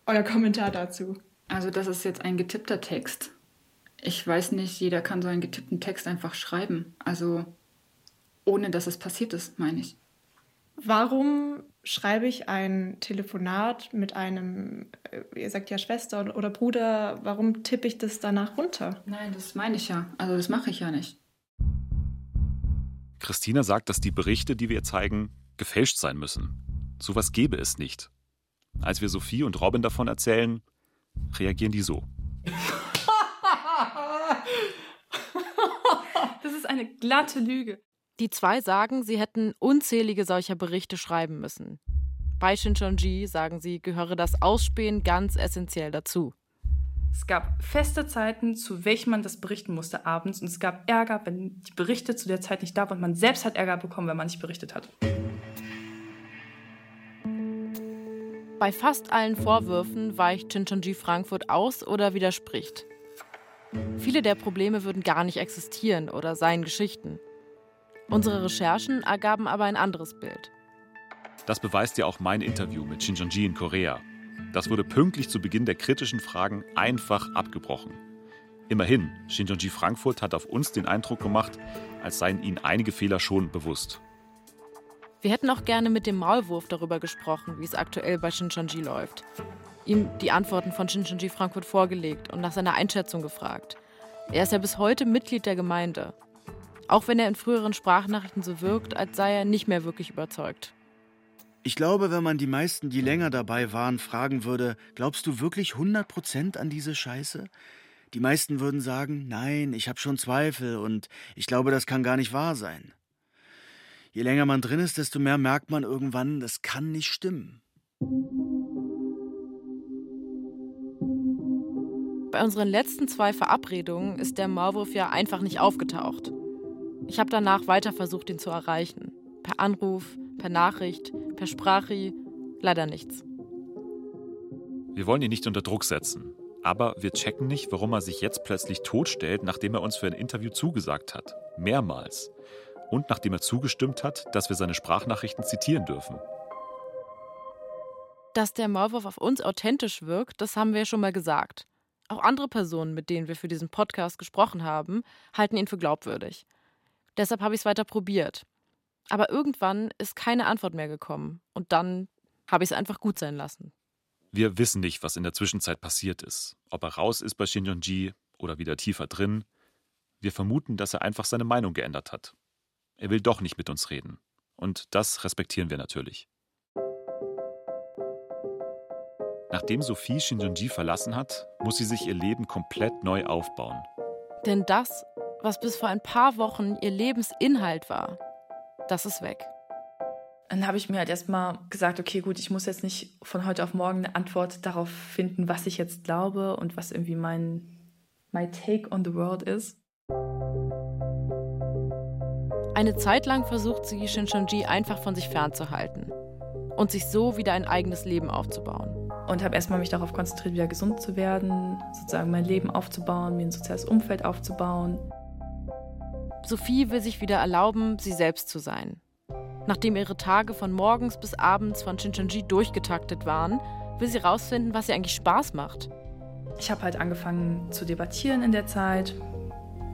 Euer Kommentar dazu. Also das ist jetzt ein getippter Text. Ich weiß nicht, jeder kann so einen getippten Text einfach schreiben. Also ohne dass es passiert ist, meine ich. Warum schreibe ich ein Telefonat mit einem, äh, ihr sagt ja Schwester oder Bruder, warum tippe ich das danach runter? Nein, das meine ich ja. Also das mache ich ja nicht. Christina sagt, dass die Berichte, die wir zeigen, gefälscht sein müssen. Sowas gäbe es nicht. Als wir Sophie und Robin davon erzählen, reagieren die so. Das ist eine glatte Lüge. Die zwei sagen, sie hätten unzählige solcher Berichte schreiben müssen. Bei Shincheonji, sagen sie, gehöre das Ausspähen ganz essentiell dazu. Es gab feste Zeiten, zu welchen man das berichten musste abends. Und es gab Ärger, wenn die Berichte zu der Zeit nicht da waren. Man selbst hat Ärger bekommen, wenn man nicht berichtet hat. Bei fast allen Vorwürfen weicht Shincheonji Frankfurt aus oder widerspricht. Viele der Probleme würden gar nicht existieren oder seien Geschichten. Unsere Recherchen ergaben aber ein anderes Bild. Das beweist ja auch mein Interview mit Shincheonji in Korea. Das wurde pünktlich zu Beginn der kritischen Fragen einfach abgebrochen. Immerhin, Shincheonji Frankfurt hat auf uns den Eindruck gemacht, als seien ihnen einige Fehler schon bewusst. Wir hätten auch gerne mit dem Maulwurf darüber gesprochen, wie es aktuell bei Shincheonji läuft. Ihm die Antworten von Shincheonji Frankfurt vorgelegt und nach seiner Einschätzung gefragt. Er ist ja bis heute Mitglied der Gemeinde. Auch wenn er in früheren Sprachnachrichten so wirkt, als sei er nicht mehr wirklich überzeugt. Ich glaube, wenn man die meisten, die länger dabei waren, fragen würde, glaubst du wirklich 100% an diese Scheiße? Die meisten würden sagen, nein, ich habe schon Zweifel und ich glaube, das kann gar nicht wahr sein. Je länger man drin ist, desto mehr merkt man irgendwann, das kann nicht stimmen. Bei unseren letzten zwei Verabredungen ist der Maulwurf ja einfach nicht aufgetaucht. Ich habe danach weiter versucht, ihn zu erreichen. Per Anruf, per Nachricht, per Sprache, leider nichts. Wir wollen ihn nicht unter Druck setzen. Aber wir checken nicht, warum er sich jetzt plötzlich totstellt, nachdem er uns für ein Interview zugesagt hat. Mehrmals. Und nachdem er zugestimmt hat, dass wir seine Sprachnachrichten zitieren dürfen. Dass der Maulwurf auf uns authentisch wirkt, das haben wir ja schon mal gesagt. Auch andere Personen, mit denen wir für diesen Podcast gesprochen haben, halten ihn für glaubwürdig. Deshalb habe ich es weiter probiert. Aber irgendwann ist keine Antwort mehr gekommen. Und dann habe ich es einfach gut sein lassen. Wir wissen nicht, was in der Zwischenzeit passiert ist. Ob er raus ist bei Shinjonji oder wieder tiefer drin. Wir vermuten, dass er einfach seine Meinung geändert hat. Er will doch nicht mit uns reden. Und das respektieren wir natürlich. Nachdem Sophie Shinjonji verlassen hat, muss sie sich ihr Leben komplett neu aufbauen. Denn das, was bis vor ein paar Wochen ihr Lebensinhalt war, das ist weg. Dann habe ich mir halt erstmal gesagt, okay, gut, ich muss jetzt nicht von heute auf morgen eine Antwort darauf finden, was ich jetzt glaube und was irgendwie mein my take on the world ist. Eine Zeit lang versucht sie Shincheonji einfach von sich fernzuhalten und sich so wieder ein eigenes Leben aufzubauen. Und habe erstmal mich darauf konzentriert, wieder gesund zu werden, sozusagen mein Leben aufzubauen, mir ein soziales Umfeld aufzubauen. Sophie will sich wieder erlauben, sie selbst zu sein. Nachdem ihre Tage von morgens bis abends von Shincheonji durchgetaktet waren, will sie herausfinden, was ihr eigentlich Spaß macht. Ich habe halt angefangen zu debattieren in der Zeit,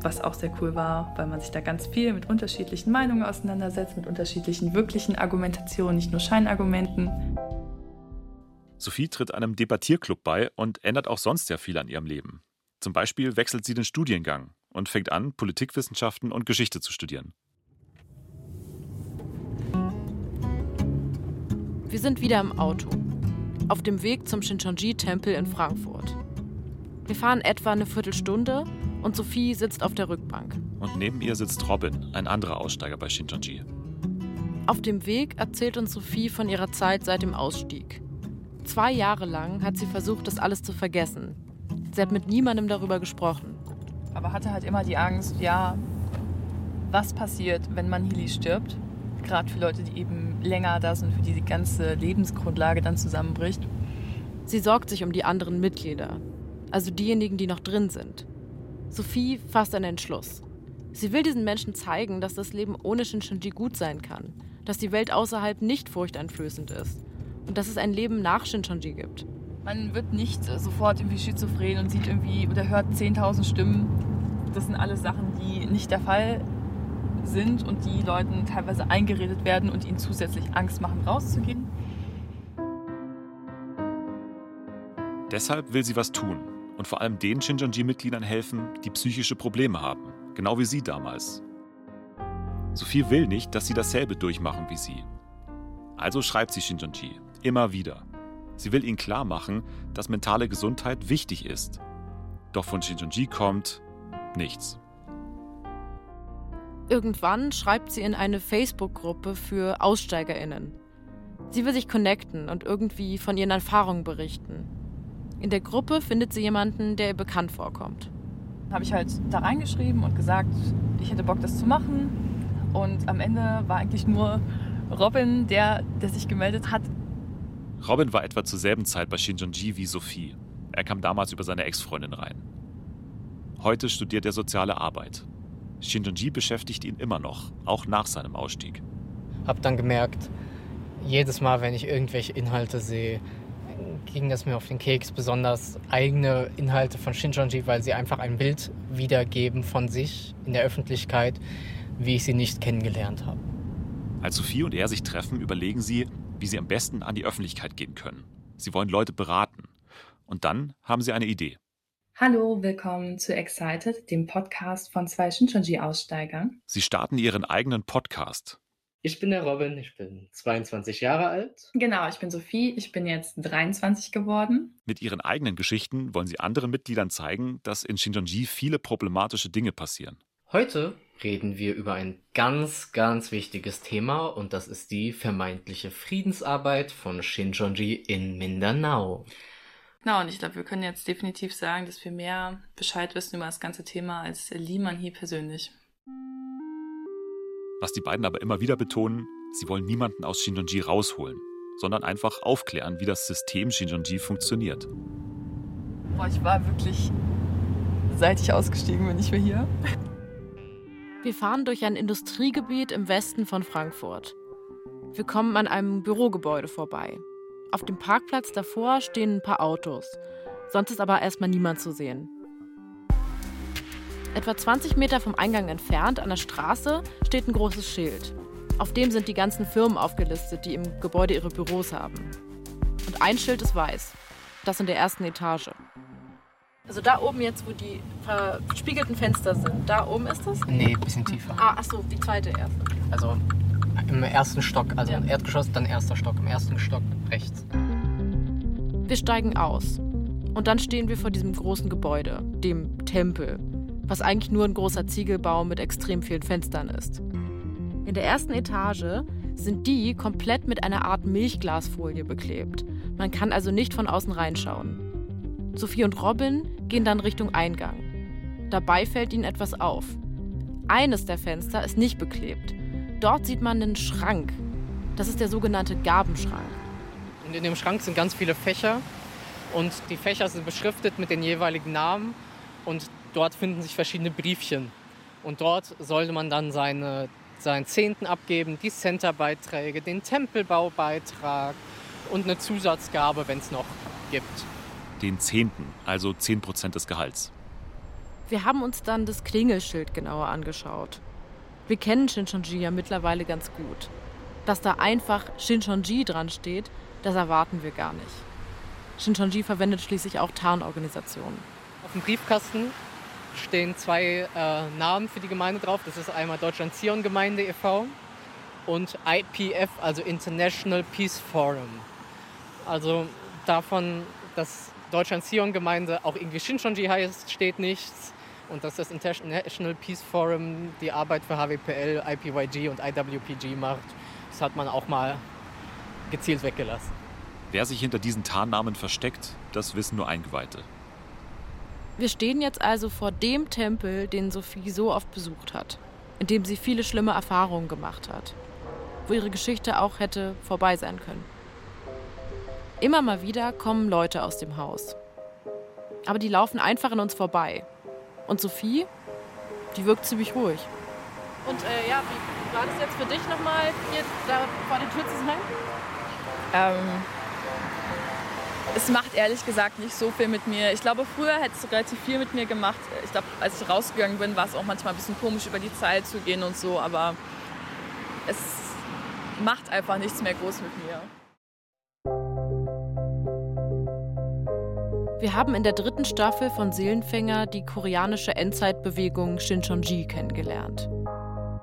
was auch sehr cool war, weil man sich da ganz viel mit unterschiedlichen Meinungen auseinandersetzt, mit unterschiedlichen wirklichen Argumentationen, nicht nur Scheinargumenten. Sophie tritt einem Debattierclub bei und ändert auch sonst sehr viel an ihrem Leben. Zum Beispiel wechselt sie den Studiengang und fängt an, Politikwissenschaften und Geschichte zu studieren. Wir sind wieder im Auto, auf dem Weg zum Shincheonji-Tempel in Frankfurt. Wir fahren etwa eine Viertelstunde und Sophie sitzt auf der Rückbank. Und neben ihr sitzt Robin, ein anderer Aussteiger bei Shincheonji. Auf dem Weg erzählt uns Sophie von ihrer Zeit seit dem Ausstieg. Zwei Jahre lang hat sie versucht, das alles zu vergessen. Sie hat mit niemandem darüber gesprochen. Aber hatte halt immer die Angst, ja, was passiert, wenn man Hili stirbt? Gerade für Leute, die eben länger da sind, für die die ganze Lebensgrundlage dann zusammenbricht. Sie sorgt sich um die anderen Mitglieder, also diejenigen, die noch drin sind. Sophie fasst einen Entschluss. Sie will diesen Menschen zeigen, dass das Leben ohne Shinshonji gut sein kann, dass die Welt außerhalb nicht furchteinflößend ist und dass es ein Leben nach Shinshonji gibt. Man wird nicht sofort irgendwie schizophren und sieht irgendwie oder hört 10.000 Stimmen. Das sind alles Sachen, die nicht der Fall sind und die Leuten teilweise eingeredet werden und ihnen zusätzlich Angst machen, rauszugehen. Deshalb will sie was tun und vor allem den Shinjonji-Mitgliedern helfen, die psychische Probleme haben, genau wie sie damals. Sophie will nicht, dass sie dasselbe durchmachen wie sie. Also schreibt sie Shinjonji immer wieder. Sie will ihnen klar machen, dass mentale Gesundheit wichtig ist. Doch von Shinjonji kommt nichts. Irgendwann schreibt sie in eine Facebook-Gruppe für AussteigerInnen. Sie will sich connecten und irgendwie von ihren Erfahrungen berichten. In der Gruppe findet sie jemanden, der ihr bekannt vorkommt. Habe ich halt da reingeschrieben und gesagt, ich hätte Bock, das zu machen. Und am Ende war eigentlich nur Robin, der, der sich gemeldet hat. Robin war etwa zur selben Zeit bei Shinjonji wie Sophie. Er kam damals über seine Ex-Freundin rein. Heute studiert er soziale Arbeit. Shinjonji beschäftigt ihn immer noch, auch nach seinem Ausstieg. Hab dann gemerkt, jedes Mal, wenn ich irgendwelche Inhalte sehe, ging das mir auf den Keks, besonders eigene Inhalte von Shinjonji, weil sie einfach ein Bild wiedergeben von sich in der Öffentlichkeit, wie ich sie nicht kennengelernt habe. Als Sophie und er sich treffen, überlegen sie, wie sie am besten an die Öffentlichkeit gehen können. Sie wollen Leute beraten. Und dann haben sie eine Idee. Hallo, willkommen zu Excited, dem Podcast von zwei Shinjonji-Aussteigern. Sie starten ihren eigenen Podcast. Ich bin der Robin, ich bin 22 Jahre alt. Genau, ich bin Sophie, ich bin jetzt 23 geworden. Mit ihren eigenen Geschichten wollen sie anderen Mitgliedern zeigen, dass in Shinjonji viele problematische Dinge passieren. Heute reden wir über ein ganz, ganz wichtiges Thema und das ist die vermeintliche Friedensarbeit von Shinjonji in Mindanao. Genau, und ich glaube, wir können jetzt definitiv sagen, dass wir mehr Bescheid wissen über das ganze Thema als Liman hier persönlich. Was die beiden aber immer wieder betonen, sie wollen niemanden aus Shinjonji rausholen, sondern einfach aufklären, wie das System Shinjonji funktioniert. Boah, ich war wirklich, seit ich ausgestiegen bin, nicht mehr hier. Wir fahren durch ein Industriegebiet im Westen von Frankfurt. Wir kommen an einem Bürogebäude vorbei. Auf dem Parkplatz davor stehen ein paar Autos. Sonst ist aber erstmal niemand zu sehen. Etwa 20 Meter vom Eingang entfernt an der Straße steht ein großes Schild. Auf dem sind die ganzen Firmen aufgelistet, die im Gebäude ihre Büros haben. Und ein Schild ist weiß. Das in der ersten Etage. Also da oben jetzt, wo die verspiegelten Fenster sind, da oben ist das? Nee, ein bisschen tiefer. Ah, ach so, die zweite erste. Also im ersten Stock, also ja. Erdgeschoss, dann erster Stock, im ersten Stock rechts. Wir steigen aus. Und dann stehen wir vor diesem großen Gebäude, dem Tempel, was eigentlich nur ein großer Ziegelbau mit extrem vielen Fenstern ist. In der ersten Etage sind die komplett mit einer Art Milchglasfolie beklebt. Man kann also nicht von außen reinschauen. Sophie und Robin gehen dann Richtung Eingang. Dabei fällt ihnen etwas auf. Eines der Fenster ist nicht beklebt. Dort sieht man einen Schrank. Das ist der sogenannte Gabenschrank. Und in dem Schrank sind ganz viele Fächer und die Fächer sind beschriftet mit den jeweiligen Namen und dort finden sich verschiedene Briefchen. Und dort sollte man dann seine, seinen Zehnten abgeben, die Centerbeiträge, den Tempelbaubeitrag und eine Zusatzgabe, wenn es noch gibt. Den Zehnten, also 10% des Gehalts. Wir haben uns dann das Klingelschild genauer angeschaut. Wir kennen Shinchonji ja mittlerweile ganz gut. Dass da einfach Shinchonji dran steht, das erwarten wir gar nicht. Shinchonji verwendet schließlich auch Tarnorganisationen. Auf dem Briefkasten stehen zwei äh, Namen für die Gemeinde drauf. Das ist einmal Deutschland Zion Gemeinde e.V. und IPF, also International Peace Forum. Also davon, dass Deutschland Zion Gemeinde auch irgendwie Shinchonji heißt, steht nichts. Und dass das International Peace Forum die Arbeit für HWPL, IPYG und IWPG macht, das hat man auch mal gezielt weggelassen. Wer sich hinter diesen Tarnnamen versteckt, das wissen nur Eingeweihte. Wir stehen jetzt also vor dem Tempel, den Sophie so oft besucht hat, in dem sie viele schlimme Erfahrungen gemacht hat, wo ihre Geschichte auch hätte vorbei sein können. Immer mal wieder kommen Leute aus dem Haus. Aber die laufen einfach an uns vorbei. Und Sophie, die wirkt ziemlich ruhig. Und äh, ja, wie, war das jetzt für dich nochmal, hier da vor der Tür zu sein? Ähm, es macht ehrlich gesagt nicht so viel mit mir. Ich glaube, früher hätte es relativ viel mit mir gemacht. Ich glaube, als ich rausgegangen bin, war es auch manchmal ein bisschen komisch, über die Zeit zu gehen und so. Aber es macht einfach nichts mehr groß mit mir. Wir haben in der dritten Staffel von Seelenfänger die koreanische Endzeitbewegung Shincheonji kennengelernt.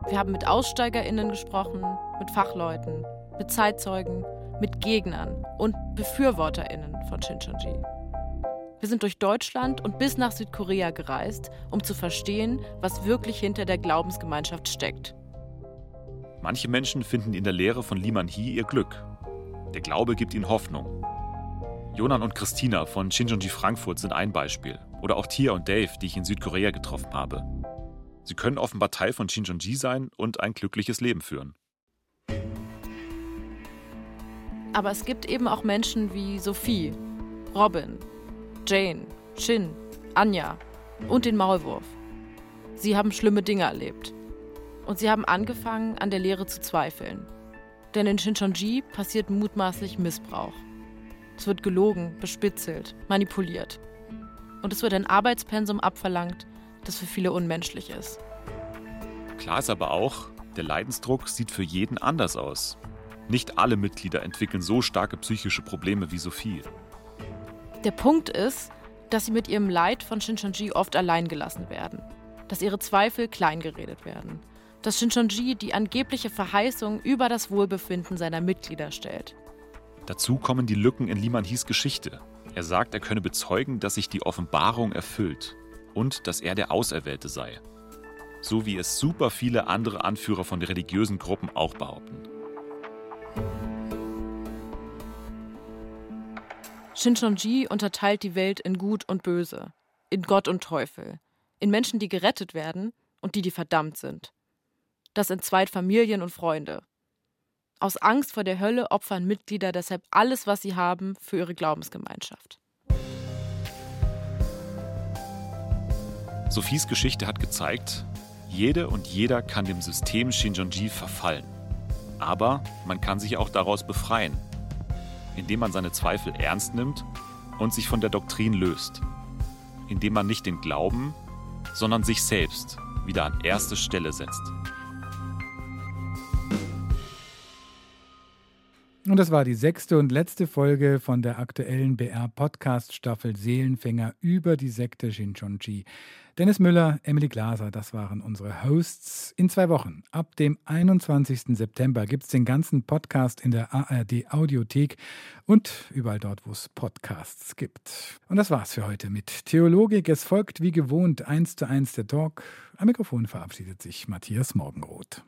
Wir haben mit AussteigerInnen gesprochen, mit Fachleuten, mit Zeitzeugen, mit Gegnern und BefürworterInnen von Shincheonji. Wir sind durch Deutschland und bis nach Südkorea gereist, um zu verstehen, was wirklich hinter der Glaubensgemeinschaft steckt. Manche Menschen finden in der Lehre von Liman Hee ihr Glück. Der Glaube gibt ihnen Hoffnung. Jonan und Christina von Shincheonji Frankfurt sind ein Beispiel. Oder auch Tia und Dave, die ich in Südkorea getroffen habe. Sie können offenbar Teil von Shincheonji sein und ein glückliches Leben führen. Aber es gibt eben auch Menschen wie Sophie, Robin, Jane, Shin, Anja und den Maulwurf. Sie haben schlimme Dinge erlebt. Und sie haben angefangen, an der Lehre zu zweifeln. Denn in Shincheonji passiert mutmaßlich Missbrauch. Es wird gelogen, bespitzelt, manipuliert. Und es wird ein Arbeitspensum abverlangt, das für viele unmenschlich ist. Klar ist aber auch, der Leidensdruck sieht für jeden anders aus. Nicht alle Mitglieder entwickeln so starke psychische Probleme wie Sophie. Der Punkt ist, dass sie mit ihrem Leid von Shincheonji oft allein gelassen werden. Dass ihre Zweifel kleingeredet werden. Dass Shincheonji die angebliche Verheißung über das Wohlbefinden seiner Mitglieder stellt. Dazu kommen die Lücken in Liman Hies Geschichte. Er sagt, er könne bezeugen, dass sich die Offenbarung erfüllt und dass er der Auserwählte sei. So wie es super viele andere Anführer von religiösen Gruppen auch behaupten. Shincheonji unterteilt die Welt in Gut und Böse, in Gott und Teufel, in Menschen, die gerettet werden und die, die verdammt sind. Das entzweit Familien und Freunde, aus Angst vor der Hölle opfern Mitglieder deshalb alles, was sie haben, für ihre Glaubensgemeinschaft. Sophies Geschichte hat gezeigt, jede und jeder kann dem System Shinjonji verfallen. Aber man kann sich auch daraus befreien, indem man seine Zweifel ernst nimmt und sich von der Doktrin löst. Indem man nicht den Glauben, sondern sich selbst wieder an erste Stelle setzt. Und das war die sechste und letzte Folge von der aktuellen BR-Podcast-Staffel Seelenfänger über die Sekte Shinchonji. Dennis Müller, Emily Glaser, das waren unsere Hosts. In zwei Wochen, ab dem 21. September, gibt es den ganzen Podcast in der ARD Audiothek und überall dort, wo es Podcasts gibt. Und das war's für heute mit Theologik. Es folgt wie gewohnt eins zu eins der Talk. Am Mikrofon verabschiedet sich Matthias Morgenroth.